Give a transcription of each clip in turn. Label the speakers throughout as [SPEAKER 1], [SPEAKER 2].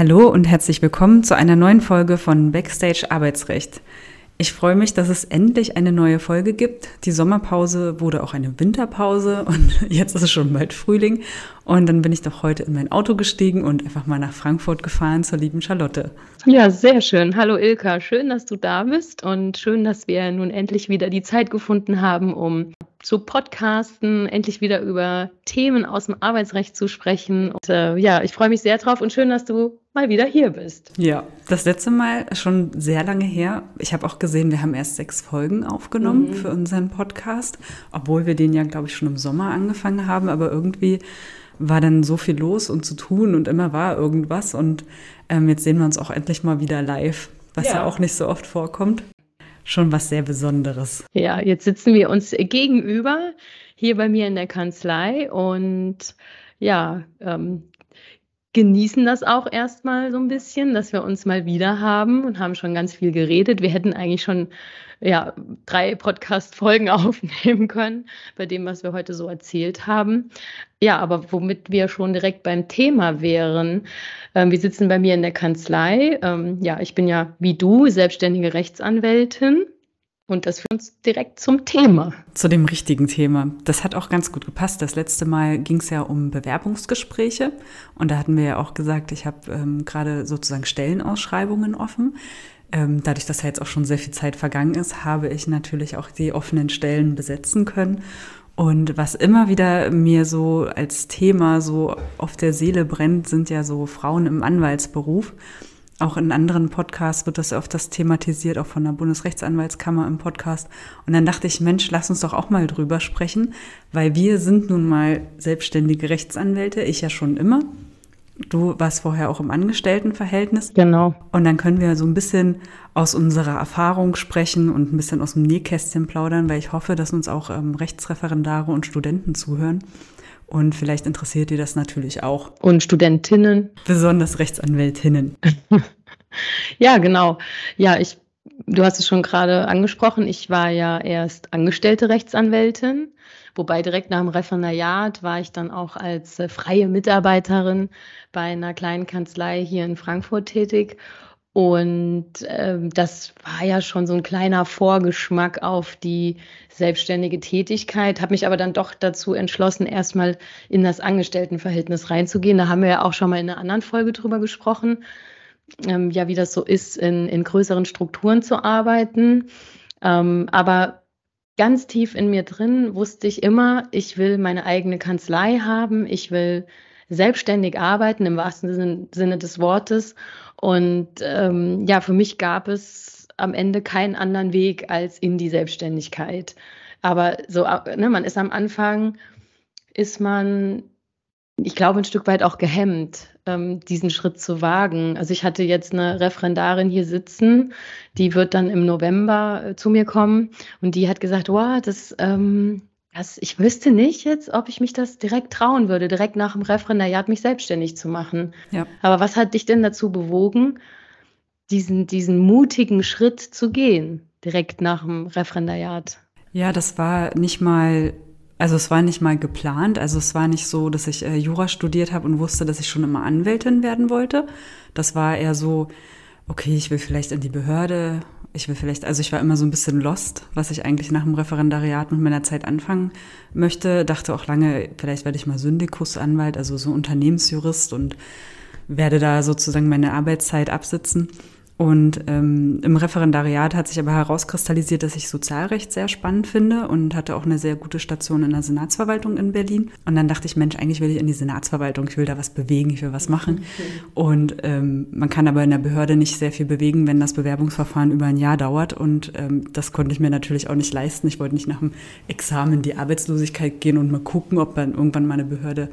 [SPEAKER 1] Hallo und herzlich willkommen zu einer neuen Folge von Backstage Arbeitsrecht. Ich freue mich, dass es endlich eine neue Folge gibt. Die Sommerpause wurde auch eine Winterpause und jetzt ist es schon bald Frühling. Und dann bin ich doch heute in mein Auto gestiegen und einfach mal nach Frankfurt gefahren zur lieben Charlotte.
[SPEAKER 2] Ja, sehr schön. Hallo Ilka, schön, dass du da bist und schön, dass wir nun endlich wieder die Zeit gefunden haben, um zu podcasten, endlich wieder über Themen aus dem Arbeitsrecht zu sprechen. Und äh, ja, ich freue mich sehr drauf und schön, dass du mal wieder hier bist.
[SPEAKER 1] Ja, das letzte Mal schon sehr lange her. Ich habe auch gesehen, wir haben erst sechs Folgen aufgenommen mhm. für unseren Podcast, obwohl wir den ja, glaube ich, schon im Sommer angefangen haben. Aber irgendwie war dann so viel los und zu tun und immer war irgendwas. Und ähm, jetzt sehen wir uns auch endlich mal wieder live, was ja. ja auch nicht so oft vorkommt schon was sehr Besonderes.
[SPEAKER 2] Ja, jetzt sitzen wir uns gegenüber hier bei mir in der Kanzlei und ja, ähm, genießen das auch erstmal so ein bisschen, dass wir uns mal wieder haben und haben schon ganz viel geredet. Wir hätten eigentlich schon ja, drei Podcast-Folgen aufnehmen können bei dem, was wir heute so erzählt haben. Ja, aber womit wir schon direkt beim Thema wären. Ähm, wir sitzen bei mir in der Kanzlei. Ähm, ja, ich bin ja wie du selbstständige Rechtsanwältin. Und das führt uns direkt zum Thema.
[SPEAKER 1] Zu dem richtigen Thema. Das hat auch ganz gut gepasst. Das letzte Mal ging es ja um Bewerbungsgespräche. Und da hatten wir ja auch gesagt, ich habe ähm, gerade sozusagen Stellenausschreibungen offen. Ähm, dadurch, dass ja jetzt auch schon sehr viel Zeit vergangen ist, habe ich natürlich auch die offenen Stellen besetzen können. Und was immer wieder mir so als Thema so auf der Seele brennt, sind ja so Frauen im Anwaltsberuf. Auch in anderen Podcasts wird das oft das thematisiert, auch von der Bundesrechtsanwaltskammer im Podcast. Und dann dachte ich, Mensch, lass uns doch auch mal drüber sprechen, weil wir sind nun mal selbstständige Rechtsanwälte, ich ja schon immer. Du warst vorher auch im Angestelltenverhältnis.
[SPEAKER 2] Genau.
[SPEAKER 1] Und dann können wir so ein bisschen aus unserer Erfahrung sprechen und ein bisschen aus dem Nähkästchen plaudern, weil ich hoffe, dass uns auch ähm, Rechtsreferendare und Studenten zuhören. Und vielleicht interessiert dir das natürlich auch.
[SPEAKER 2] Und Studentinnen.
[SPEAKER 1] Besonders Rechtsanwältinnen.
[SPEAKER 2] ja, genau. Ja, ich, du hast es schon gerade angesprochen. Ich war ja erst angestellte Rechtsanwältin, wobei direkt nach dem Referendariat war ich dann auch als äh, freie Mitarbeiterin bei einer kleinen Kanzlei hier in Frankfurt tätig und ähm, das war ja schon so ein kleiner Vorgeschmack auf die selbstständige Tätigkeit, habe mich aber dann doch dazu entschlossen, erstmal in das Angestelltenverhältnis reinzugehen. Da haben wir ja auch schon mal in einer anderen Folge drüber gesprochen, ähm, ja, wie das so ist, in, in größeren Strukturen zu arbeiten. Ähm, aber ganz tief in mir drin wusste ich immer, ich will meine eigene Kanzlei haben, ich will selbstständig arbeiten im wahrsten Sinne des Wortes und ähm, ja, für mich gab es am Ende keinen anderen Weg als in die Selbstständigkeit. Aber so, ne, man ist am Anfang, ist man, ich glaube, ein Stück weit auch gehemmt, ähm, diesen Schritt zu wagen. Also ich hatte jetzt eine Referendarin hier sitzen, die wird dann im November äh, zu mir kommen und die hat gesagt, wow, das, ähm, das, ich wüsste nicht jetzt, ob ich mich das direkt trauen würde, direkt nach dem Referendariat mich selbstständig zu machen. Ja. Aber was hat dich denn dazu bewogen, diesen, diesen mutigen Schritt zu gehen, direkt nach dem Referendariat?
[SPEAKER 1] Ja, das war nicht mal, also es war nicht mal geplant. Also es war nicht so, dass ich äh, Jura studiert habe und wusste, dass ich schon immer Anwältin werden wollte. Das war eher so, okay, ich will vielleicht in die Behörde ich will vielleicht, also ich war immer so ein bisschen lost, was ich eigentlich nach dem Referendariat mit meiner Zeit anfangen möchte. Dachte auch lange, vielleicht werde ich mal Syndikusanwalt, also so Unternehmensjurist und werde da sozusagen meine Arbeitszeit absitzen. Und ähm, im Referendariat hat sich aber herauskristallisiert, dass ich Sozialrecht sehr spannend finde und hatte auch eine sehr gute Station in der Senatsverwaltung in Berlin. Und dann dachte ich, Mensch, eigentlich will ich in die Senatsverwaltung, ich will da was bewegen, ich will was machen. Und ähm, man kann aber in der Behörde nicht sehr viel bewegen, wenn das Bewerbungsverfahren über ein Jahr dauert. Und ähm, das konnte ich mir natürlich auch nicht leisten. Ich wollte nicht nach dem Examen in die Arbeitslosigkeit gehen und mal gucken, ob dann irgendwann mal eine Behörde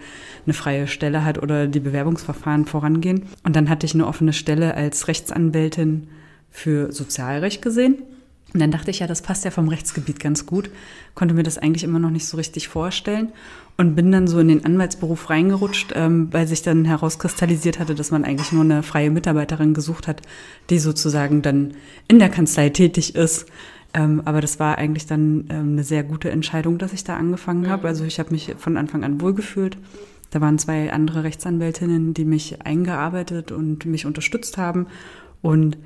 [SPEAKER 1] eine freie Stelle hat oder die Bewerbungsverfahren vorangehen. Und dann hatte ich eine offene Stelle als Rechtsanwältin Rechtsanwältin für Sozialrecht gesehen. Und dann dachte ich, ja, das passt ja vom Rechtsgebiet ganz gut, konnte mir das eigentlich immer noch nicht so richtig vorstellen und bin dann so in den Anwaltsberuf reingerutscht, ähm, weil sich dann herauskristallisiert hatte, dass man eigentlich nur eine freie Mitarbeiterin gesucht hat, die sozusagen dann in der Kanzlei tätig ist. Ähm, aber das war eigentlich dann ähm, eine sehr gute Entscheidung, dass ich da angefangen habe. Also ich habe mich von Anfang an wohlgefühlt. Da waren zwei andere Rechtsanwältinnen, die mich eingearbeitet und mich unterstützt haben. Und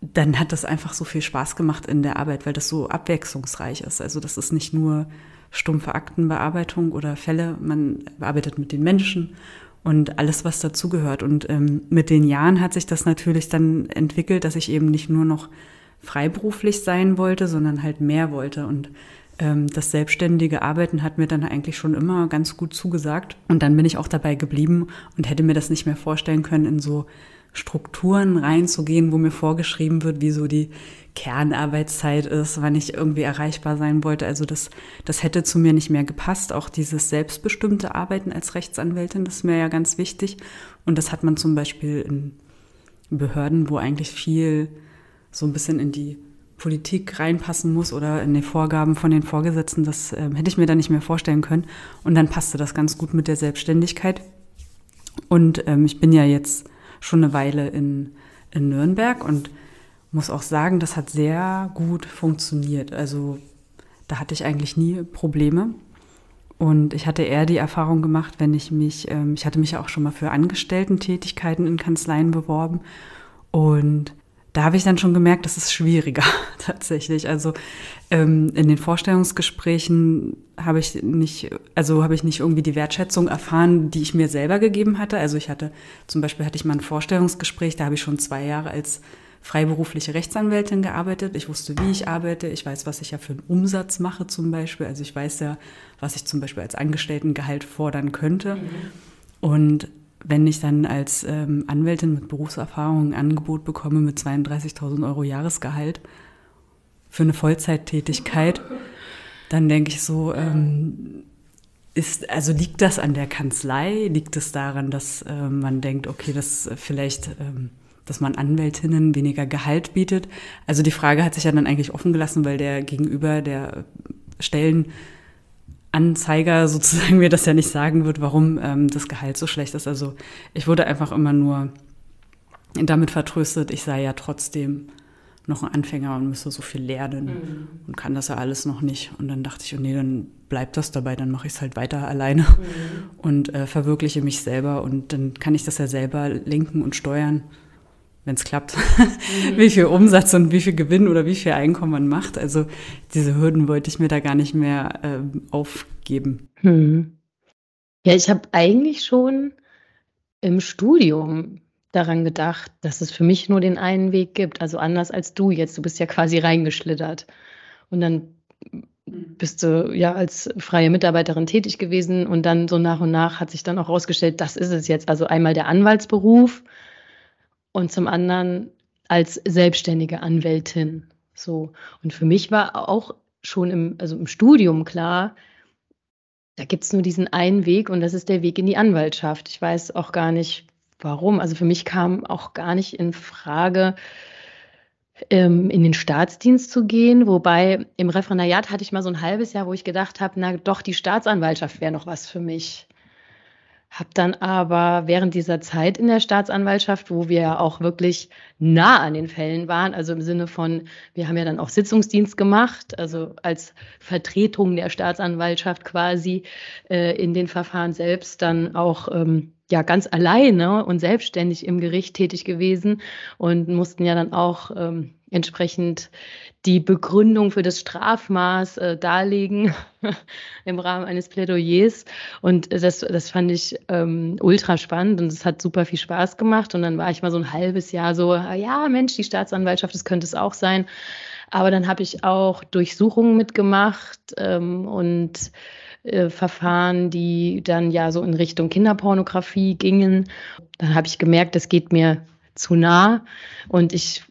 [SPEAKER 1] dann hat das einfach so viel Spaß gemacht in der Arbeit, weil das so abwechslungsreich ist. Also das ist nicht nur stumpfe Aktenbearbeitung oder Fälle, man arbeitet mit den Menschen und alles, was dazugehört. Und ähm, mit den Jahren hat sich das natürlich dann entwickelt, dass ich eben nicht nur noch freiberuflich sein wollte, sondern halt mehr wollte. Und ähm, das selbstständige Arbeiten hat mir dann eigentlich schon immer ganz gut zugesagt. Und dann bin ich auch dabei geblieben und hätte mir das nicht mehr vorstellen können, in so Strukturen reinzugehen, wo mir vorgeschrieben wird, wie so die Kernarbeitszeit ist, wann ich irgendwie erreichbar sein wollte. Also das, das hätte zu mir nicht mehr gepasst. Auch dieses selbstbestimmte Arbeiten als Rechtsanwältin, ist mir ja ganz wichtig. Und das hat man zum Beispiel in Behörden, wo eigentlich viel so ein bisschen in die Politik reinpassen muss oder in die Vorgaben von den Vorgesetzten, das äh, hätte ich mir da nicht mehr vorstellen können. Und dann passte das ganz gut mit der Selbstständigkeit. Und ähm, ich bin ja jetzt schon eine Weile in, in Nürnberg und muss auch sagen, das hat sehr gut funktioniert. Also da hatte ich eigentlich nie Probleme. Und ich hatte eher die Erfahrung gemacht, wenn ich mich, ähm, ich hatte mich auch schon mal für Angestellten-Tätigkeiten in Kanzleien beworben. Und da habe ich dann schon gemerkt, das ist schwieriger tatsächlich. Also ähm, in den Vorstellungsgesprächen habe ich nicht, also habe ich nicht irgendwie die Wertschätzung erfahren, die ich mir selber gegeben hatte. Also ich hatte, zum Beispiel hatte ich mal ein Vorstellungsgespräch, da habe ich schon zwei Jahre als freiberufliche Rechtsanwältin gearbeitet. Ich wusste, wie ich arbeite. Ich weiß, was ich ja für einen Umsatz mache zum Beispiel. Also ich weiß ja, was ich zum Beispiel als Angestelltengehalt fordern könnte. Mhm. Und wenn ich dann als ähm, Anwältin mit Berufserfahrung ein Angebot bekomme mit 32.000 Euro Jahresgehalt für eine Vollzeittätigkeit, dann denke ich so, ähm, ist, also liegt das an der Kanzlei? Liegt es daran, dass äh, man denkt, okay, das vielleicht, ähm, dass man Anwältinnen weniger Gehalt bietet? Also die Frage hat sich ja dann eigentlich offen gelassen, weil der Gegenüber der Stellen Anzeiger sozusagen mir das ja nicht sagen wird, warum ähm, das Gehalt so schlecht ist. Also ich wurde einfach immer nur damit vertröstet, ich sei ja trotzdem noch ein Anfänger und müsste so viel lernen mhm. und kann das ja alles noch nicht. Und dann dachte ich, oh nee, dann bleibt das dabei, dann mache ich es halt weiter alleine mhm. und äh, verwirkliche mich selber und dann kann ich das ja selber lenken und steuern wenn es klappt, mhm. wie viel Umsatz und wie viel Gewinn oder wie viel Einkommen man macht. Also diese Hürden wollte ich mir da gar nicht mehr äh, aufgeben.
[SPEAKER 2] Hm. Ja, ich habe eigentlich schon im Studium daran gedacht, dass es für mich nur den einen Weg gibt. Also anders als du jetzt. Du bist ja quasi reingeschlittert. Und dann mhm. bist du ja als freie Mitarbeiterin tätig gewesen und dann so nach und nach hat sich dann auch herausgestellt, das ist es jetzt. Also einmal der Anwaltsberuf und zum anderen als selbstständige Anwältin. So. Und für mich war auch schon im, also im Studium klar, da gibt es nur diesen einen Weg und das ist der Weg in die Anwaltschaft. Ich weiß auch gar nicht, warum. Also für mich kam auch gar nicht in Frage, ähm, in den Staatsdienst zu gehen. Wobei im Referendariat hatte ich mal so ein halbes Jahr, wo ich gedacht habe, na doch, die Staatsanwaltschaft wäre noch was für mich. Habe dann aber während dieser Zeit in der Staatsanwaltschaft, wo wir ja auch wirklich nah an den Fällen waren, also im Sinne von, wir haben ja dann auch Sitzungsdienst gemacht, also als Vertretung der Staatsanwaltschaft quasi äh, in den Verfahren selbst dann auch ähm, ja ganz alleine und selbstständig im Gericht tätig gewesen und mussten ja dann auch ähm, entsprechend die Begründung für das Strafmaß äh, darlegen im Rahmen eines Plädoyers. Und das, das fand ich ähm, ultra spannend und es hat super viel Spaß gemacht. Und dann war ich mal so ein halbes Jahr so, ah ja, Mensch, die Staatsanwaltschaft, das könnte es auch sein. Aber dann habe ich auch Durchsuchungen mitgemacht ähm, und äh, Verfahren, die dann ja so in Richtung Kinderpornografie gingen. Dann habe ich gemerkt, das geht mir zu nah und ich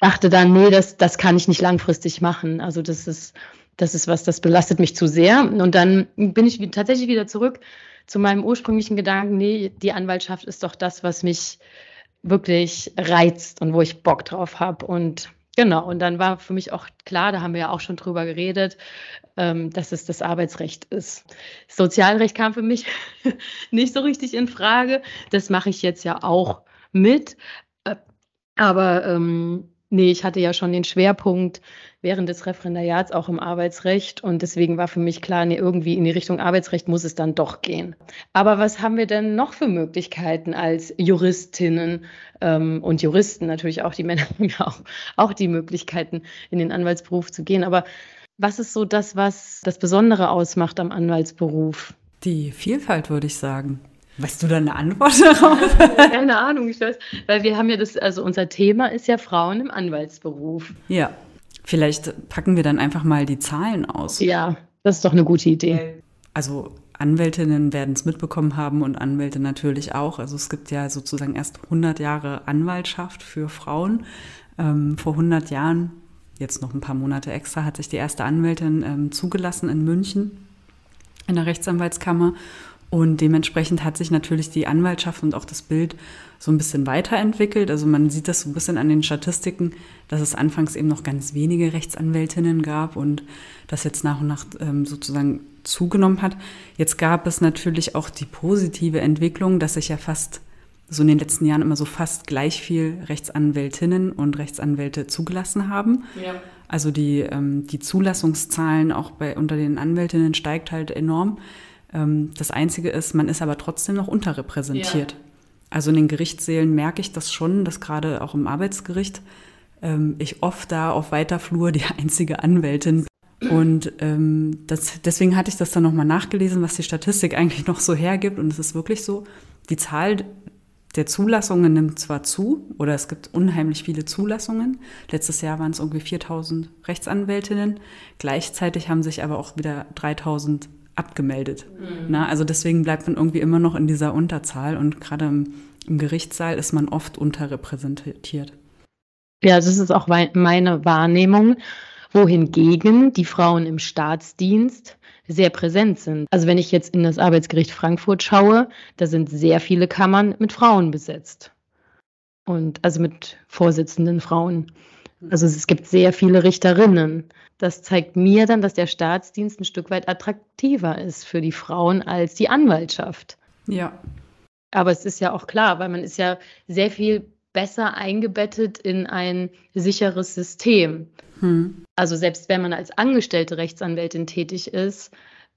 [SPEAKER 2] dachte dann, nee, das, das kann ich nicht langfristig machen. Also das ist, das ist was, das belastet mich zu sehr. Und dann bin ich tatsächlich wieder zurück zu meinem ursprünglichen Gedanken, nee, die Anwaltschaft ist doch das, was mich wirklich reizt und wo ich Bock drauf habe. Und genau, und dann war für mich auch klar, da haben wir ja auch schon drüber geredet, ähm, dass es das Arbeitsrecht ist. Sozialrecht kam für mich nicht so richtig in Frage. Das mache ich jetzt ja auch mit. Äh, aber ähm, nee, ich hatte ja schon den Schwerpunkt während des Referendariats auch im Arbeitsrecht und deswegen war für mich klar, nee, irgendwie in die Richtung Arbeitsrecht muss es dann doch gehen. Aber was haben wir denn noch für Möglichkeiten als Juristinnen ähm, und Juristen? Natürlich auch die Männer haben ja auch, auch die Möglichkeiten, in den Anwaltsberuf zu gehen. Aber was ist so das, was das Besondere ausmacht am Anwaltsberuf?
[SPEAKER 1] Die Vielfalt, würde ich sagen. Weißt du da eine Antwort darauf?
[SPEAKER 2] Keine Ahnung, ich weiß, weil wir haben ja das, also unser Thema ist ja Frauen im Anwaltsberuf.
[SPEAKER 1] Ja, vielleicht packen wir dann einfach mal die Zahlen aus.
[SPEAKER 2] Ja, das ist doch eine gute Idee.
[SPEAKER 1] Also Anwältinnen werden es mitbekommen haben und Anwälte natürlich auch. Also es gibt ja sozusagen erst 100 Jahre Anwaltschaft für Frauen. Ähm, vor 100 Jahren, jetzt noch ein paar Monate extra, hat sich die erste Anwältin ähm, zugelassen in München in der Rechtsanwaltskammer. Und dementsprechend hat sich natürlich die Anwaltschaft und auch das Bild so ein bisschen weiterentwickelt. Also man sieht das so ein bisschen an den Statistiken, dass es anfangs eben noch ganz wenige Rechtsanwältinnen gab und das jetzt nach und nach ähm, sozusagen zugenommen hat. Jetzt gab es natürlich auch die positive Entwicklung, dass sich ja fast so in den letzten Jahren immer so fast gleich viel Rechtsanwältinnen und Rechtsanwälte zugelassen haben. Ja. Also die, ähm, die Zulassungszahlen auch bei, unter den Anwältinnen steigt halt enorm. Ähm, das Einzige ist, man ist aber trotzdem noch unterrepräsentiert. Ja. Also in den Gerichtssälen merke ich das schon, dass gerade auch im Arbeitsgericht ähm, ich oft da auf weiter Flur die einzige Anwältin und ähm, das, deswegen hatte ich das dann nochmal nachgelesen, was die Statistik eigentlich noch so hergibt. Und es ist wirklich so, die Zahl der Zulassungen nimmt zwar zu, oder es gibt unheimlich viele Zulassungen. Letztes Jahr waren es irgendwie 4000 Rechtsanwältinnen. Gleichzeitig haben sich aber auch wieder 3000 abgemeldet. Mhm. Na, also deswegen bleibt man irgendwie immer noch in dieser Unterzahl und gerade im, im Gerichtssaal ist man oft unterrepräsentiert.
[SPEAKER 2] Ja, das ist auch meine Wahrnehmung, wohingegen die Frauen im Staatsdienst sehr präsent sind. Also wenn ich jetzt in das Arbeitsgericht Frankfurt schaue, da sind sehr viele Kammern mit Frauen besetzt. Und also mit Vorsitzenden Frauen. Also es gibt sehr viele Richterinnen. Das zeigt mir dann, dass der Staatsdienst ein Stück weit attraktiver ist für die Frauen als die Anwaltschaft.
[SPEAKER 1] Ja.
[SPEAKER 2] Aber es ist ja auch klar, weil man ist ja sehr viel besser eingebettet in ein sicheres System. Hm. Also selbst wenn man als angestellte Rechtsanwältin tätig ist,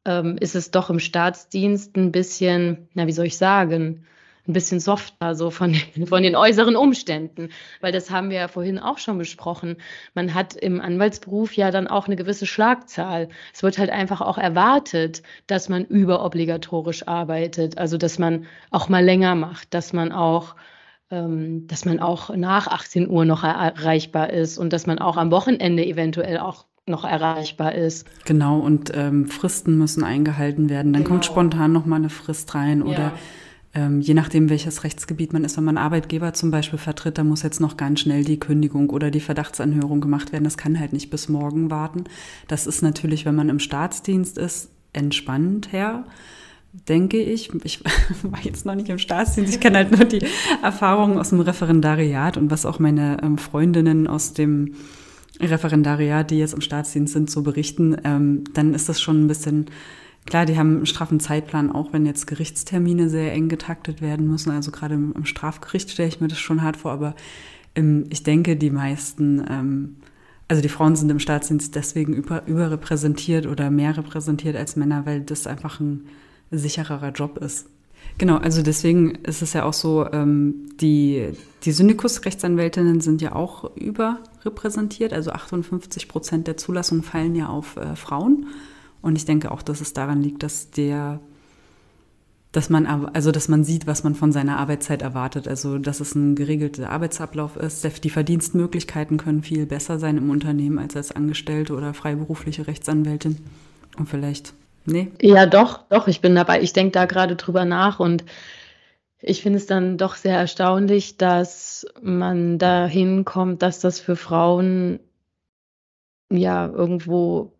[SPEAKER 2] ähm, ist es doch im Staatsdienst ein bisschen, na wie soll ich sagen, ein bisschen softer, so von den, von den äußeren Umständen. Weil das haben wir ja vorhin auch schon besprochen. Man hat im Anwaltsberuf ja dann auch eine gewisse Schlagzahl. Es wird halt einfach auch erwartet, dass man überobligatorisch arbeitet. Also, dass man auch mal länger macht, dass man auch ähm, dass man auch nach 18 Uhr noch erreichbar ist und dass man auch am Wochenende eventuell auch noch erreichbar ist.
[SPEAKER 1] Genau, und ähm, Fristen müssen eingehalten werden. Dann genau. kommt spontan noch mal eine Frist rein oder ja ähm, je nachdem, welches Rechtsgebiet man ist, wenn man Arbeitgeber zum Beispiel vertritt, da muss jetzt noch ganz schnell die Kündigung oder die Verdachtsanhörung gemacht werden. Das kann halt nicht bis morgen warten. Das ist natürlich, wenn man im Staatsdienst ist, entspannt her denke ich. Ich war jetzt noch nicht im Staatsdienst. Ich kenne halt nur die Erfahrungen aus dem Referendariat und was auch meine ähm, Freundinnen aus dem Referendariat, die jetzt im Staatsdienst sind, so berichten. Ähm, dann ist das schon ein bisschen Klar, die haben einen straffen Zeitplan, auch wenn jetzt Gerichtstermine sehr eng getaktet werden müssen. Also gerade im, Strafgericht stelle ich mir das schon hart vor, aber ähm, ich denke, die meisten, ähm, also die Frauen sind im Staatsdienst deswegen über, überrepräsentiert oder mehr repräsentiert als Männer, weil das einfach ein sichererer Job ist. Genau, also deswegen ist es ja auch so, ähm, die, die Syndikus-Rechtsanwältinnen sind ja auch überrepräsentiert, also 58 Prozent der Zulassungen fallen ja auf äh, Frauen. Und ich denke auch, dass es daran liegt, dass der, dass man, also dass man sieht, was man von seiner Arbeitszeit erwartet. Also dass es ein geregelter Arbeitsablauf ist. Die Verdienstmöglichkeiten können viel besser sein im Unternehmen als als Angestellte oder freiberufliche Rechtsanwältin. Und vielleicht, nee?
[SPEAKER 2] Ja, doch, doch, ich bin dabei. Ich denke da gerade drüber nach und ich finde es dann doch sehr erstaunlich, dass man dahin kommt, dass das für Frauen ja irgendwo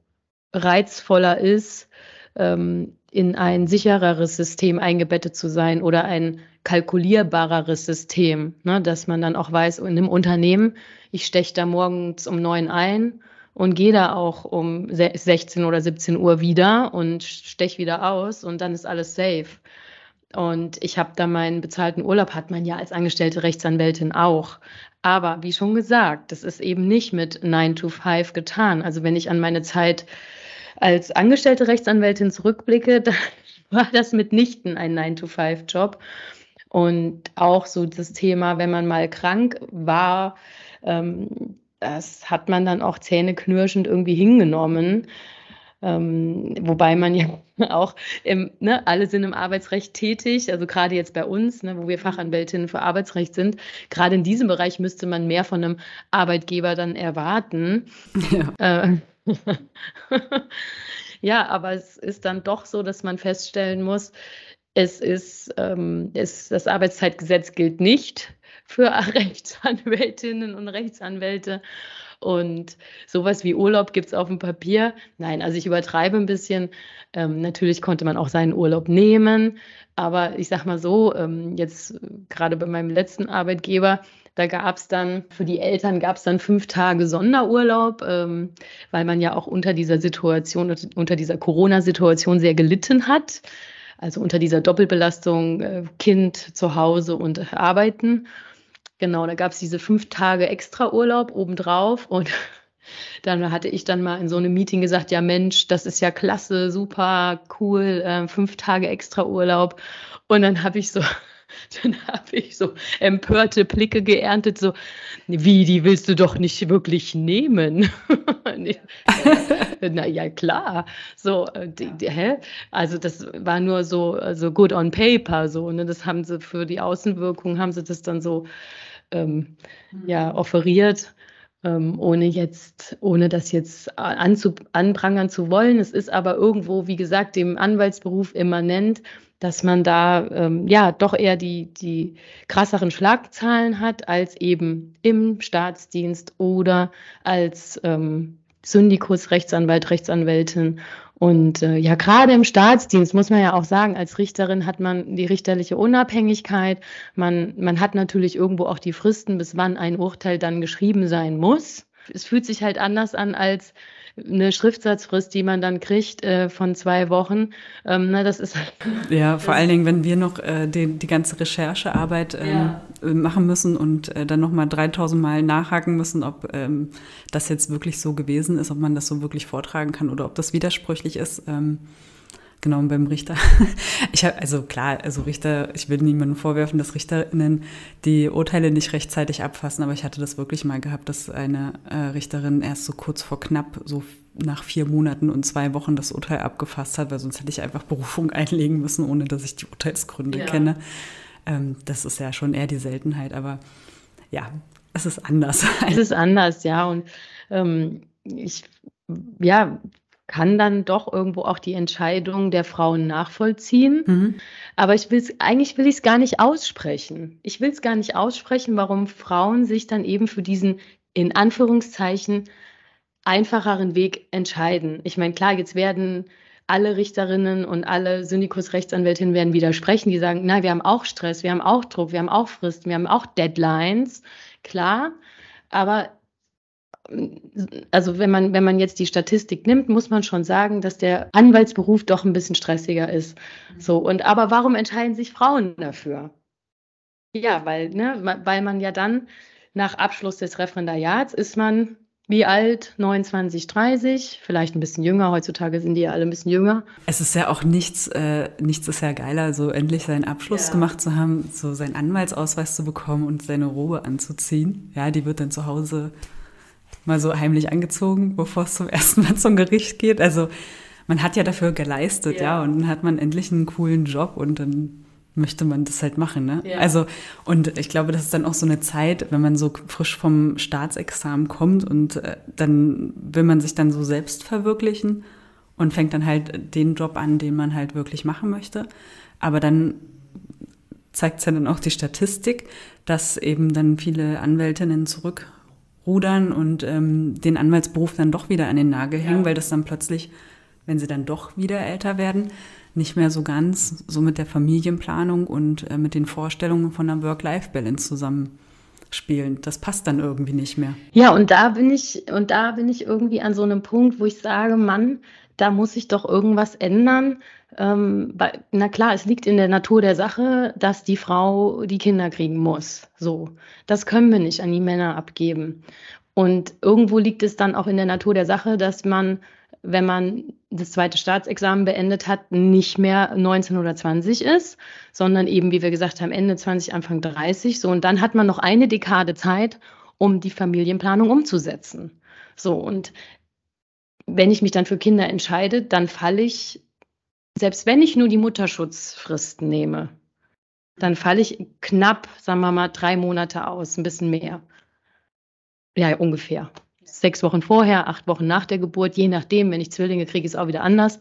[SPEAKER 2] reizvoller ist, ähm, in ein sichereres System eingebettet zu sein oder ein kalkulierbareres System, ne, dass man dann auch weiß, in einem Unternehmen, ich steche da morgens um neun ein und gehe da auch um 16 oder 17 Uhr wieder und steche wieder aus und dann ist alles safe. Und ich habe da meinen bezahlten Urlaub, hat man ja als angestellte Rechtsanwältin auch. Aber wie schon gesagt, das ist eben nicht mit 9 to 5 getan. Also wenn ich an meine Zeit als angestellte Rechtsanwältin zurückblicke, dann war das mitnichten ein 9 to 5 Job. Und auch so das Thema, wenn man mal krank war, ähm, das hat man dann auch zähneknirschend irgendwie hingenommen. Ähm, wobei man ja auch, im, ne, alle sind im Arbeitsrecht tätig, also gerade jetzt bei uns, ne, wo wir Fachanwältinnen für Arbeitsrecht sind, gerade in diesem Bereich müsste man mehr von einem Arbeitgeber dann erwarten. Ja. Äh, ja, aber es ist dann doch so, dass man feststellen muss, es ist, ähm, es, das Arbeitszeitgesetz gilt nicht für Rechtsanwältinnen und Rechtsanwälte. Und sowas wie Urlaub gibt es auf dem Papier. Nein, also ich übertreibe ein bisschen. Ähm, natürlich konnte man auch seinen Urlaub nehmen. Aber ich sag mal so, ähm, jetzt gerade bei meinem letzten Arbeitgeber, da gab es dann, für die Eltern gab es dann fünf Tage Sonderurlaub, ähm, weil man ja auch unter dieser Situation, unter dieser Corona-Situation sehr gelitten hat. Also unter dieser Doppelbelastung äh, Kind zu Hause und Arbeiten. Genau, da gab es diese fünf Tage extra Urlaub obendrauf und dann hatte ich dann mal in so einem Meeting gesagt, ja Mensch, das ist ja klasse, super, cool, äh, fünf Tage extra Urlaub. Und dann habe ich so dann habe ich so empörte Blicke geerntet, so, wie, die willst du doch nicht wirklich nehmen. Na ja, klar. So, äh, die, die, hä? Also das war nur so, so good on paper, so, ne? Das haben sie für die Außenwirkung, haben sie das dann so ähm, ja, mhm. offeriert. Ähm, ohne jetzt, ohne das jetzt anzu, anprangern zu wollen. Es ist aber irgendwo, wie gesagt, dem Anwaltsberuf immanent, dass man da ähm, ja doch eher die, die krasseren Schlagzahlen hat als eben im Staatsdienst oder als ähm, Syndikus, Rechtsanwalt, Rechtsanwältin. Und äh, ja, gerade im Staatsdienst muss man ja auch sagen, als Richterin hat man die richterliche Unabhängigkeit. Man, man hat natürlich irgendwo auch die Fristen, bis wann ein Urteil dann geschrieben sein muss. Es fühlt sich halt anders an als eine Schriftsatzfrist, die man dann kriegt äh, von zwei Wochen. Ähm, na, das ist
[SPEAKER 1] ja vor allen Dingen, wenn wir noch äh, die, die ganze Recherchearbeit ähm, ja. Äh, machen müssen und äh, dann noch mal 3000 Mal nachhaken müssen, ob ähm, das jetzt wirklich so gewesen ist, ob man das so wirklich vortragen kann oder ob das widersprüchlich ist. Ähm, Genau, und beim Richter. Ich habe, also klar, also Richter, ich will niemandem vorwerfen, dass Richterinnen die Urteile nicht rechtzeitig abfassen, aber ich hatte das wirklich mal gehabt, dass eine äh, Richterin erst so kurz vor knapp, so nach vier Monaten und zwei Wochen das Urteil abgefasst hat, weil sonst hätte ich einfach Berufung einlegen müssen, ohne dass ich die Urteilsgründe ja. kenne. Ähm, das ist ja schon eher die Seltenheit, aber ja, es ist anders.
[SPEAKER 2] Es ist anders, ja. Und ähm, ich, ja, kann dann doch irgendwo auch die Entscheidung der Frauen nachvollziehen. Mhm. Aber ich will eigentlich will ich es gar nicht aussprechen. Ich will es gar nicht aussprechen, warum Frauen sich dann eben für diesen in Anführungszeichen einfacheren Weg entscheiden. Ich meine, klar, jetzt werden alle Richterinnen und alle Syndikus-Rechtsanwältinnen werden widersprechen, die sagen, nein, wir haben auch Stress, wir haben auch Druck, wir haben auch Fristen, wir haben auch Deadlines. Klar, aber also wenn man, wenn man jetzt die Statistik nimmt, muss man schon sagen, dass der Anwaltsberuf doch ein bisschen stressiger ist. So, und aber warum entscheiden sich Frauen dafür? Ja, weil, ne, weil man ja dann nach Abschluss des Referendariats ist man wie alt? 29, 30, vielleicht ein bisschen jünger. Heutzutage sind die ja alle ein bisschen jünger.
[SPEAKER 1] Es ist ja auch nichts, äh, nichts ist ja geiler, so endlich seinen Abschluss ja. gemacht zu haben, so seinen Anwaltsausweis zu bekommen und seine Robe anzuziehen. Ja, die wird dann zu Hause mal so heimlich angezogen, bevor es zum ersten Mal zum Gericht geht. Also man hat ja dafür geleistet, ja, ja und dann hat man endlich einen coolen Job und dann möchte man das halt machen, ne? Ja. Also und ich glaube, das ist dann auch so eine Zeit, wenn man so frisch vom Staatsexamen kommt und äh, dann will man sich dann so selbst verwirklichen und fängt dann halt den Job an, den man halt wirklich machen möchte. Aber dann zeigt es ja dann auch die Statistik, dass eben dann viele Anwältinnen zurück rudern und ähm, den Anwaltsberuf dann doch wieder an den Nagel hängen, ja. weil das dann plötzlich, wenn sie dann doch wieder älter werden, nicht mehr so ganz so mit der Familienplanung und äh, mit den Vorstellungen von einer Work-Life-Balance zusammenpasst. spielen. Das passt dann irgendwie nicht mehr.
[SPEAKER 2] Ja, und da bin ich, und da bin ich irgendwie an so einem Punkt, wo ich sage, Mann, da muss sich doch irgendwas ändern. Ähm, weil, na klar, es liegt in der Natur der Sache, dass die Frau die Kinder kriegen muss. So, das können wir nicht an die Männer abgeben. Und irgendwo liegt es dann auch in der Natur der Sache, dass man, wenn man das zweite Staatsexamen beendet hat, nicht mehr 19 oder 20 ist, sondern eben, wie wir gesagt haben, Ende 20, Anfang 30. So, und dann hat man noch eine Dekade Zeit, um die Familienplanung umzusetzen. So, und wenn ich mich dann für Kinder entscheide, dann falle ich, selbst wenn ich nur die Mutterschutzfrist nehme, dann falle ich knapp, sagen wir mal, drei Monate aus, ein bisschen mehr. Ja, ungefähr. Sechs Wochen vorher, acht Wochen nach der Geburt, je nachdem, wenn ich Zwillinge kriege, ist auch wieder anders.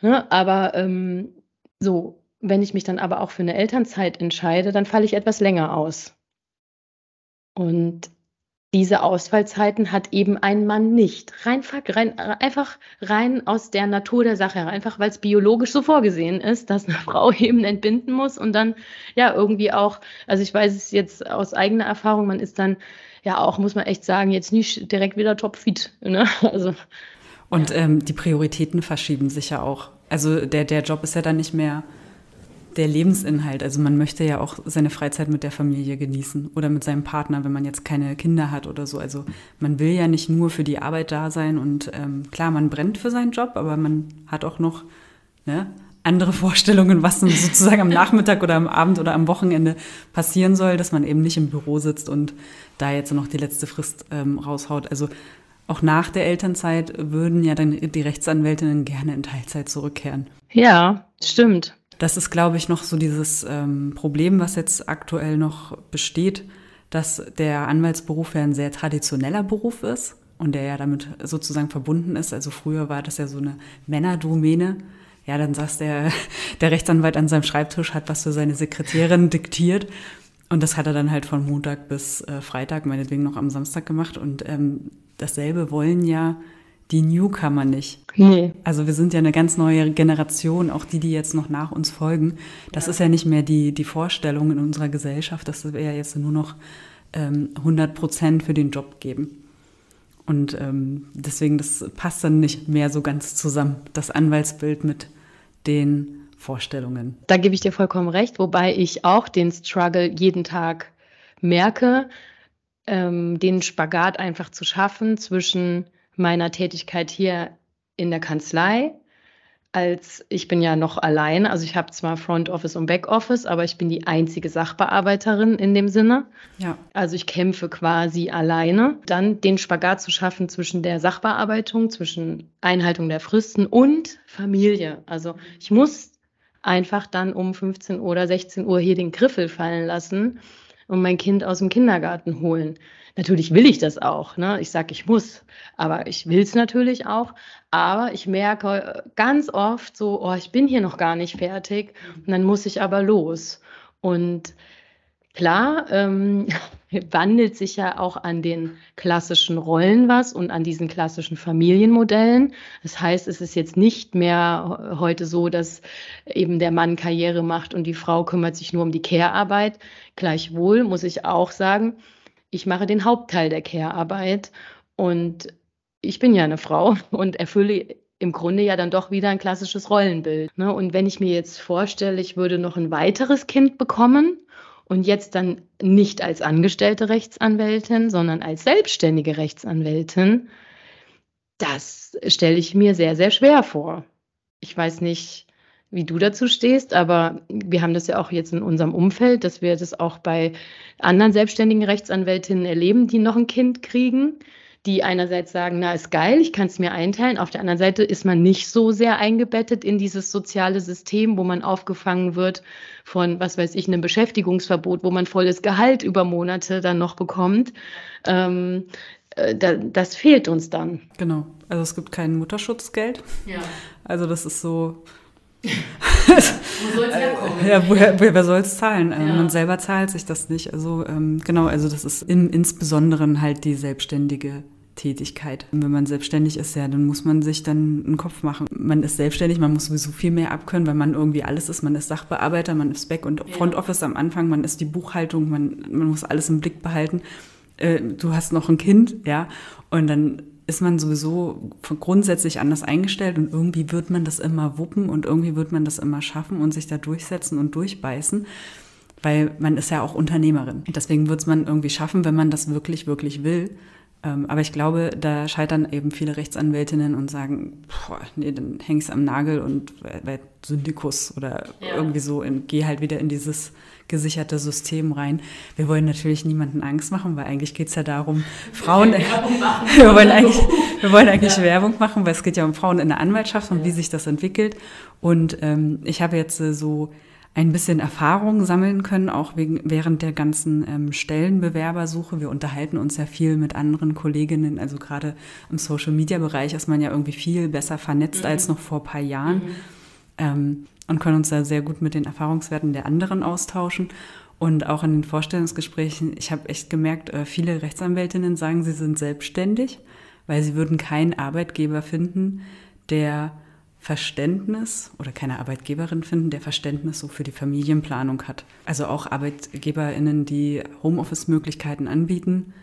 [SPEAKER 2] Ne, aber ähm, so, wenn ich mich dann aber auch für eine Elternzeit entscheide, dann falle ich etwas länger aus. Und diese Ausfallzeiten hat eben ein Mann nicht. Rein, rein, einfach rein aus der Natur der Sache, einfach weil es biologisch so vorgesehen ist, dass eine Frau eben entbinden muss und dann ja irgendwie auch, also ich weiß es jetzt aus eigener Erfahrung, man ist dann ja auch, muss man echt sagen, jetzt nicht direkt wieder topfit. Ne? Also,
[SPEAKER 1] und ähm, die Prioritäten verschieben sich ja auch. Also der, der Job ist ja dann nicht mehr der Lebensinhalt. Also man möchte ja auch seine Freizeit mit der Familie genießen oder mit seinem Partner, wenn man jetzt keine Kinder hat oder so. Also man will ja nicht nur für die Arbeit da sein und ähm, klar, man brennt für seinen Job, aber man hat auch noch ne, andere Vorstellungen, was sozusagen am Nachmittag oder am Abend oder am Wochenende passieren soll, dass man eben nicht im Büro sitzt und da jetzt noch die letzte Frist ähm, raushaut. Also auch nach der Elternzeit würden ja dann die Rechtsanwältinnen gerne in Teilzeit zurückkehren.
[SPEAKER 2] Ja, stimmt.
[SPEAKER 1] Das ist, glaube ich, noch so dieses ähm, Problem, was jetzt aktuell noch besteht, dass der Anwaltsberuf ja ein sehr traditioneller Beruf ist und der ja damit sozusagen verbunden ist. Also früher war das ja so eine Männerdomäne. Ja, dann saß der, der Rechtsanwalt an seinem Schreibtisch, hat was für seine Sekretärin diktiert. Und das hat er dann halt von Montag bis äh, Freitag, meinetwegen noch am Samstag gemacht. Und ähm, dasselbe wollen ja die Newcomer nicht. Nee. Also wir sind ja eine ganz neue Generation, auch die, die jetzt noch nach uns folgen. Das ja. ist ja nicht mehr die, die Vorstellung in unserer Gesellschaft, dass wir ja jetzt nur noch ähm, 100 Prozent für den Job geben. Und ähm, deswegen, das passt dann nicht mehr so ganz zusammen, das Anwaltsbild mit den Vorstellungen.
[SPEAKER 2] Da gebe ich dir vollkommen recht, wobei ich auch den Struggle jeden Tag merke, ähm, den Spagat einfach zu schaffen zwischen meiner Tätigkeit hier in der Kanzlei, als ich bin ja noch allein. Also ich habe zwar Front Office und Back Office, aber ich bin die einzige Sachbearbeiterin in dem Sinne. Ja. Also ich kämpfe quasi alleine. Dann den Spagat zu schaffen zwischen der Sachbearbeitung, zwischen Einhaltung der Fristen und Familie. Also ich muss einfach dann um 15 oder 16 Uhr hier den Griffel fallen lassen und mein Kind aus dem Kindergarten holen. Natürlich will ich das auch. Ne? Ich sage, ich muss, aber ich will es natürlich auch. Aber ich merke ganz oft so, oh, ich bin hier noch gar nicht fertig. Und dann muss ich aber los. Und klar, ähm, wandelt sich ja auch an den klassischen Rollen was und an diesen klassischen Familienmodellen. Das heißt, es ist jetzt nicht mehr heute so, dass eben der Mann Karriere macht und die Frau kümmert sich nur um die Care-Arbeit. Gleichwohl muss ich auch sagen, ich mache den Hauptteil der Care-Arbeit und ich bin ja eine Frau und erfülle im Grunde ja dann doch wieder ein klassisches Rollenbild. Ne? Und wenn ich mir jetzt vorstelle, ich würde noch ein weiteres Kind bekommen und jetzt dann nicht als angestellte Rechtsanwältin, sondern als selbstständige Rechtsanwältin, das stelle ich mir sehr, sehr schwer vor. Ich weiß nicht, wie du dazu stehst, aber wir haben das ja auch jetzt in unserem Umfeld, dass wir das auch bei anderen selbstständigen Rechtsanwältinnen erleben, die noch ein Kind kriegen, die einerseits sagen, na, ist geil, ich kann es mir einteilen. Auf der anderen Seite ist man nicht so sehr eingebettet in dieses soziale System, wo man aufgefangen wird von, was weiß ich, einem Beschäftigungsverbot, wo man volles Gehalt über Monate dann noch bekommt. Ähm, äh, das fehlt uns dann.
[SPEAKER 1] Genau. Also es gibt kein Mutterschutzgeld. Ja. Also das ist so,
[SPEAKER 2] wo soll es herkommen?
[SPEAKER 1] Ja, woher, woher, wer soll es zahlen? Ähm, ja. Man selber zahlt sich das nicht. Also ähm, genau, also das ist in, insbesondere halt die selbstständige Tätigkeit. Wenn man selbstständig ist, ja, dann muss man sich dann einen Kopf machen. Man ist selbstständig, man muss sowieso viel mehr abkönnen, weil man irgendwie alles ist. Man ist Sachbearbeiter, man ist Back- und Front Office am Anfang, man ist die Buchhaltung, man, man muss alles im Blick behalten. Äh, du hast noch ein Kind, ja, und dann ist man sowieso grundsätzlich anders eingestellt und irgendwie wird man das immer wuppen und irgendwie wird man das immer schaffen und sich da durchsetzen und durchbeißen, weil man ist ja auch Unternehmerin. Deswegen wird es man irgendwie schaffen, wenn man das wirklich, wirklich will. Ähm, aber ich glaube, da scheitern eben viele Rechtsanwältinnen und sagen, boah, nee, dann hängst am Nagel und werd Syndikus oder ja. irgendwie so, in, geh halt wieder in dieses gesicherte System rein. Wir wollen natürlich niemanden Angst machen, weil eigentlich geht es ja darum, Frauen, wir wollen eigentlich, wir wollen eigentlich ja. Werbung machen, weil es geht ja um Frauen in der Anwaltschaft und ja. wie sich das entwickelt. Und ähm, ich habe jetzt äh, so ein bisschen Erfahrung sammeln können, auch wegen, während der ganzen ähm, Stellenbewerbersuche. Wir unterhalten uns ja viel mit anderen Kolleginnen, also gerade im Social-Media-Bereich ist man ja irgendwie viel besser vernetzt mhm. als noch vor ein paar Jahren mhm. ähm, und können uns da sehr gut mit den Erfahrungswerten der anderen austauschen. Und auch in den Vorstellungsgesprächen, ich habe echt gemerkt, äh, viele Rechtsanwältinnen sagen, sie sind selbstständig, weil sie würden keinen Arbeitgeber finden, der Verständnis oder keine Arbeitgeberin finden, der Verständnis so für die Familienplanung hat. Also auch ArbeitgeberInnen, die Homeoffice-Möglichkeiten anbieten.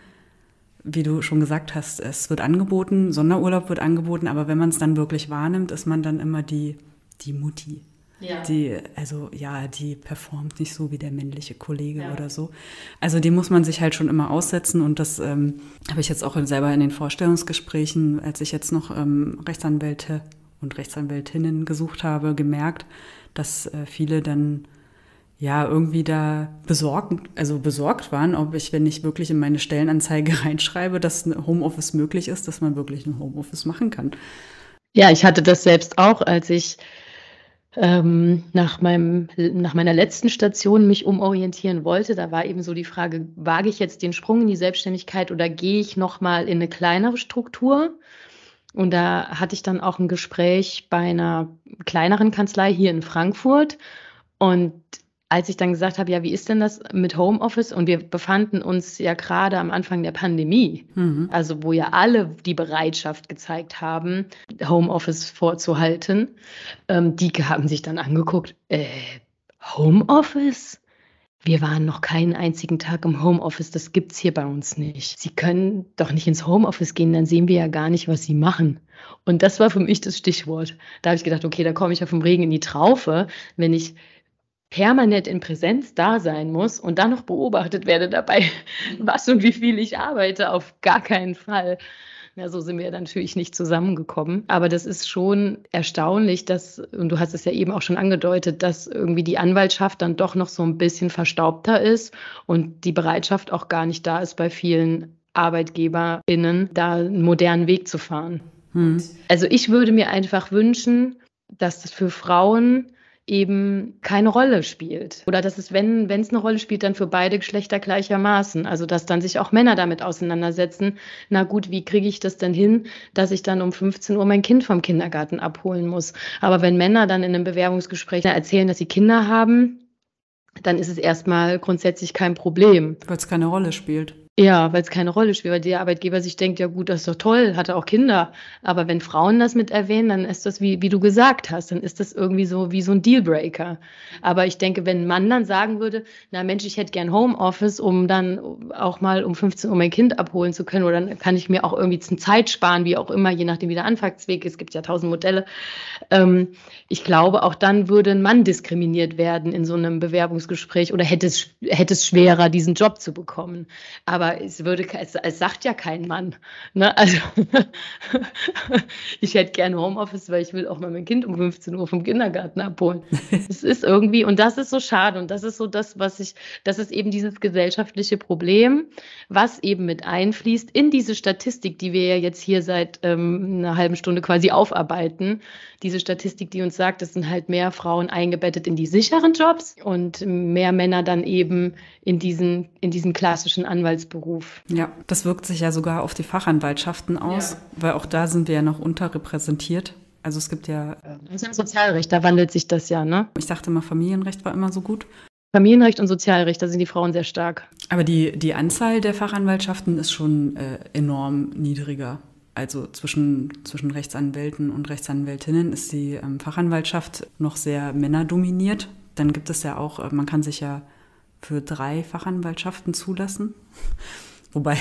[SPEAKER 1] Wie du schon gesagt hast, es wird angeboten, Sonderurlaub wird angeboten, aber wenn man es dann wirklich wahrnimmt, ist man dann immer die, die Mutti. Ja. Die, also ja, die performt nicht so wie der männliche Kollege ja. oder so. Also die muss man sich halt schon immer aussetzen und das ähm, habe ich jetzt auch selber in den Vorstellungsgesprächen, als ich jetzt noch ähm, Rechtsanwälte und Rechtsanwältinnen gesucht habe, gemerkt, dass äh, viele dann ja irgendwie da besorgt, also besorgt waren, ob ich, wenn ich wirklich in meine Stellenanzeige reinschreibe, dass ein Homeoffice möglich ist, dass man wirklich ein Homeoffice machen kann.
[SPEAKER 2] Ja, ich hatte das selbst auch, als ich ähm, nach, meinem, nach meiner letzten Station mich umorientieren wollte. Da war eben so die Frage, wage ich jetzt den Sprung in die Selbstständigkeit oder gehe ich nochmal in eine kleinere Struktur? Und da hatte ich dann auch ein Gespräch bei einer kleineren Kanzlei hier in Frankfurt. Und als ich dann gesagt habe, ja, wie ist denn das mit Homeoffice? Und wir befanden uns ja gerade am Anfang der Pandemie, mhm. also wo ja alle die Bereitschaft gezeigt haben, Homeoffice vorzuhalten. Ähm, die haben sich dann angeguckt, äh, Homeoffice? Wir waren noch keinen einzigen Tag im Homeoffice, das gibt's hier bei uns nicht. Sie können doch nicht ins Homeoffice gehen, dann sehen wir ja gar nicht, was Sie machen. Und das war für mich das Stichwort. Da habe ich gedacht, okay, da komme ich ja vom Regen in die Traufe, wenn ich permanent in Präsenz da sein muss und dann noch beobachtet werde dabei, was und wie viel ich arbeite, auf gar keinen Fall. Ja, so sind wir natürlich nicht zusammengekommen. Aber das ist schon erstaunlich, dass, und du hast es ja eben auch schon angedeutet, dass irgendwie die Anwaltschaft dann doch noch so ein bisschen verstaubter ist und die Bereitschaft auch gar nicht da ist bei vielen ArbeitgeberInnen, da einen modernen Weg zu fahren. Hm. Also ich würde mir einfach wünschen, dass das für Frauen eben keine Rolle spielt. Oder dass es, wenn es eine Rolle spielt, dann für beide Geschlechter gleichermaßen. Also dass dann sich auch Männer damit auseinandersetzen, na gut, wie kriege ich das denn hin, dass ich dann um 15 Uhr mein Kind vom Kindergarten abholen muss. Aber wenn Männer dann in einem Bewerbungsgespräch erzählen, dass sie Kinder haben, dann ist es erstmal grundsätzlich kein Problem.
[SPEAKER 1] Weil es keine Rolle spielt.
[SPEAKER 2] Ja, weil es keine Rolle spielt, weil der Arbeitgeber sich denkt, ja gut, das ist doch toll, hatte auch Kinder. Aber wenn Frauen das mit erwähnen, dann ist das, wie, wie du gesagt hast, dann ist das irgendwie so wie so ein Dealbreaker. Aber ich denke, wenn ein Mann dann sagen würde, na Mensch, ich hätte gern Homeoffice, um dann auch mal um 15 Uhr mein Kind abholen zu können, oder dann kann ich mir auch irgendwie Zeit sparen, wie auch immer, je nachdem wie der Anfahrtsweg ist, es gibt ja tausend Modelle. Ähm, ich glaube, auch dann würde ein Mann diskriminiert werden in so einem Bewerbungsgespräch oder hätte es, hätte es schwerer, diesen Job zu bekommen. Aber aber es würde, es, es sagt ja kein Mann. Ne? Also ich hätte gerne Homeoffice, weil ich will auch mal mein Kind um 15 Uhr vom Kindergarten abholen. Es ist irgendwie, und das ist so schade. Und das ist so das, was ich, das ist eben dieses gesellschaftliche Problem, was eben mit einfließt in diese Statistik, die wir ja jetzt hier seit ähm, einer halben Stunde quasi aufarbeiten. Diese Statistik, die uns sagt, es sind halt mehr Frauen eingebettet in die sicheren Jobs und mehr Männer dann eben in diesen, in diesen klassischen Anwalts Beruf.
[SPEAKER 1] Ja, das wirkt sich ja sogar auf die Fachanwaltschaften aus, ja. weil auch da sind wir ja noch unterrepräsentiert. Also es gibt ja.
[SPEAKER 2] Das ist im Sozialrecht, da wandelt sich das ja, ne?
[SPEAKER 1] Ich dachte immer, Familienrecht war immer so gut.
[SPEAKER 2] Familienrecht und Sozialrecht, da sind die Frauen sehr stark.
[SPEAKER 1] Aber die, die Anzahl der Fachanwaltschaften ist schon äh, enorm niedriger. Also zwischen, zwischen Rechtsanwälten und Rechtsanwältinnen ist die ähm, Fachanwaltschaft noch sehr männerdominiert. Dann gibt es ja auch, äh, man kann sich ja für drei Fachanwaltschaften zulassen. Wobei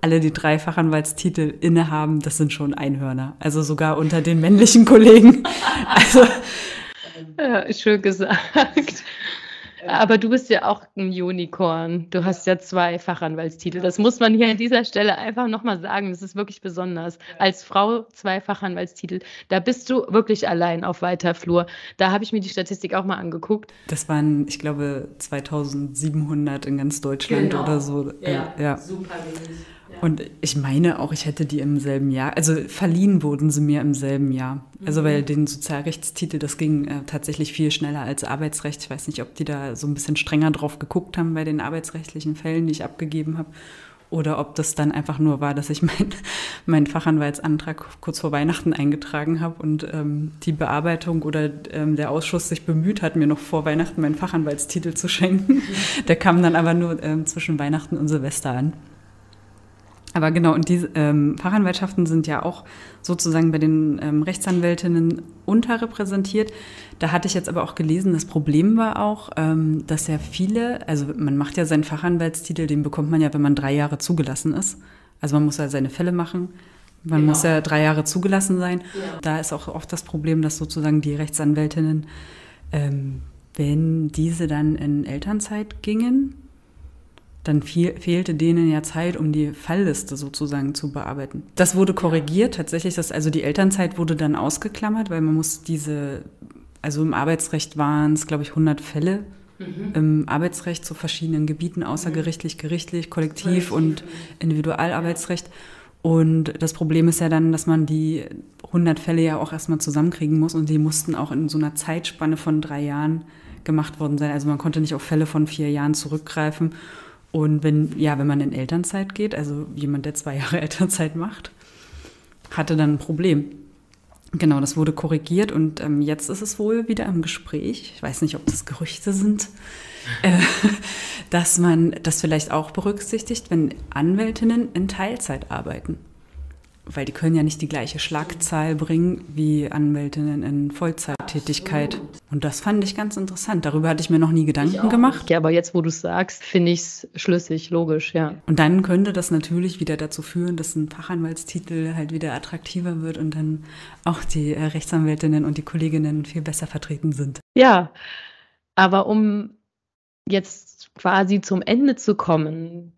[SPEAKER 1] alle, die drei Fachanwaltstitel innehaben, das sind schon Einhörner. Also sogar unter den männlichen Kollegen. Also,
[SPEAKER 2] ja, schön gesagt. Aber du bist ja auch ein Unicorn. Du hast ja zwei Fachanwaltstitel. Das muss man hier an dieser Stelle einfach nochmal sagen. Das ist wirklich besonders. Als Frau zwei Fachanwaltstitel. Da bist du wirklich allein auf weiter Flur. Da habe ich mir die Statistik auch mal angeguckt.
[SPEAKER 1] Das waren, ich glaube, 2700 in ganz Deutschland genau. oder so.
[SPEAKER 2] Ja, äh, ja. super wenig.
[SPEAKER 1] Und ich meine auch, ich hätte die im selben Jahr, also verliehen wurden sie mir im selben Jahr. Also weil mhm. den Sozialrechtstitel, das ging äh, tatsächlich viel schneller als Arbeitsrecht. Ich weiß nicht, ob die da so ein bisschen strenger drauf geguckt haben bei den arbeitsrechtlichen Fällen, die ich abgegeben habe. Oder ob das dann einfach nur war, dass ich meinen mein Fachanwaltsantrag kurz vor Weihnachten eingetragen habe und ähm, die Bearbeitung oder ähm, der Ausschuss sich bemüht hat, mir noch vor Weihnachten meinen Fachanwaltstitel zu schenken. Der kam dann aber nur ähm, zwischen Weihnachten und Silvester an. Aber genau, und diese ähm, Fachanwaltschaften sind ja auch sozusagen bei den ähm, Rechtsanwältinnen unterrepräsentiert. Da hatte ich jetzt aber auch gelesen, das Problem war auch, ähm, dass ja viele, also man macht ja seinen Fachanwaltstitel, den bekommt man ja, wenn man drei Jahre zugelassen ist. Also man muss ja seine Fälle machen. Man genau. muss ja drei Jahre zugelassen sein. Ja. Da ist auch oft das Problem, dass sozusagen die Rechtsanwältinnen, ähm, wenn diese dann in Elternzeit gingen, dann viel, fehlte denen ja Zeit, um die Fallliste sozusagen zu bearbeiten. Das wurde korrigiert, tatsächlich, das, also die Elternzeit wurde dann ausgeklammert, weil man muss diese, also im Arbeitsrecht waren es, glaube ich, 100 Fälle mhm. im Arbeitsrecht zu verschiedenen Gebieten, außergerichtlich, gerichtlich, kollektiv und Individualarbeitsrecht. Und das Problem ist ja dann, dass man die 100 Fälle ja auch erstmal zusammenkriegen muss und die mussten auch in so einer Zeitspanne von drei Jahren gemacht worden sein. Also man konnte nicht auf Fälle von vier Jahren zurückgreifen. Und wenn, ja, wenn man in Elternzeit geht, also jemand, der zwei Jahre Elternzeit macht, hatte dann ein Problem. Genau, das wurde korrigiert und ähm, jetzt ist es wohl wieder im Gespräch. Ich weiß nicht, ob das Gerüchte sind, äh, dass man das vielleicht auch berücksichtigt, wenn Anwältinnen in Teilzeit arbeiten weil die können ja nicht die gleiche Schlagzahl bringen wie Anwältinnen in Vollzeittätigkeit. Und das fand ich ganz interessant. Darüber hatte ich mir noch nie Gedanken gemacht.
[SPEAKER 2] Ja, aber jetzt, wo du es sagst, finde ich es schlüssig, logisch, ja.
[SPEAKER 1] Und dann könnte das natürlich wieder dazu führen, dass ein Fachanwaltstitel halt wieder attraktiver wird und dann auch die äh, Rechtsanwältinnen und die Kolleginnen viel besser vertreten sind.
[SPEAKER 2] Ja, aber um jetzt quasi zum Ende zu kommen,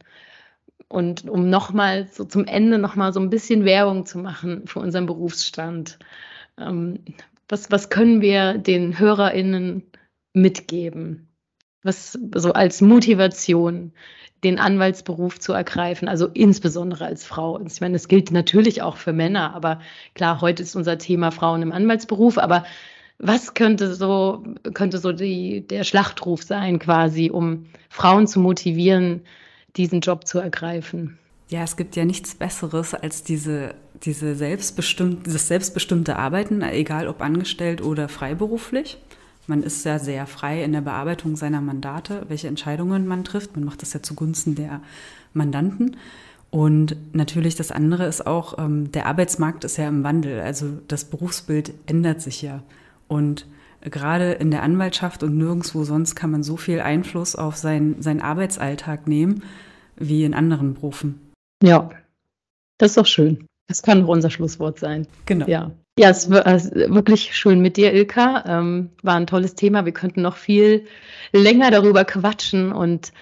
[SPEAKER 2] und um nochmal so zum Ende nochmal so ein bisschen Werbung zu machen für unseren Berufsstand. Ähm, was, was können wir den HörerInnen mitgeben? Was so als Motivation, den Anwaltsberuf zu ergreifen, also insbesondere als Frau. Ich meine, das gilt natürlich auch für Männer, aber klar, heute ist unser Thema Frauen im Anwaltsberuf, aber was könnte so, könnte so die, der Schlachtruf sein, quasi, um Frauen zu motivieren, diesen Job zu ergreifen.
[SPEAKER 1] Ja, es gibt ja nichts Besseres als diese, diese selbstbestimmt, dieses selbstbestimmte Arbeiten, egal ob angestellt oder freiberuflich. Man ist ja sehr frei in der Bearbeitung seiner Mandate, welche Entscheidungen man trifft. Man macht das ja zugunsten der Mandanten. Und natürlich das andere ist auch, ähm, der Arbeitsmarkt ist ja im Wandel. Also das Berufsbild ändert sich ja. Und gerade in der Anwaltschaft und nirgendwo sonst kann man so viel Einfluss auf sein, seinen Arbeitsalltag nehmen wie in anderen Berufen.
[SPEAKER 2] Ja, das ist doch schön. Das kann auch unser Schlusswort sein.
[SPEAKER 1] Genau.
[SPEAKER 2] Ja, ja es war wirklich schön mit dir, Ilka. Ähm, war ein tolles Thema. Wir könnten noch viel länger darüber quatschen und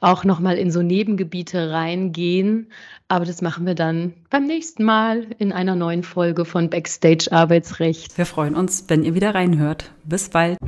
[SPEAKER 2] auch nochmal in so Nebengebiete reingehen. Aber das machen wir dann beim nächsten Mal in einer neuen Folge von Backstage Arbeitsrecht.
[SPEAKER 1] Wir freuen uns, wenn ihr wieder reinhört. Bis bald.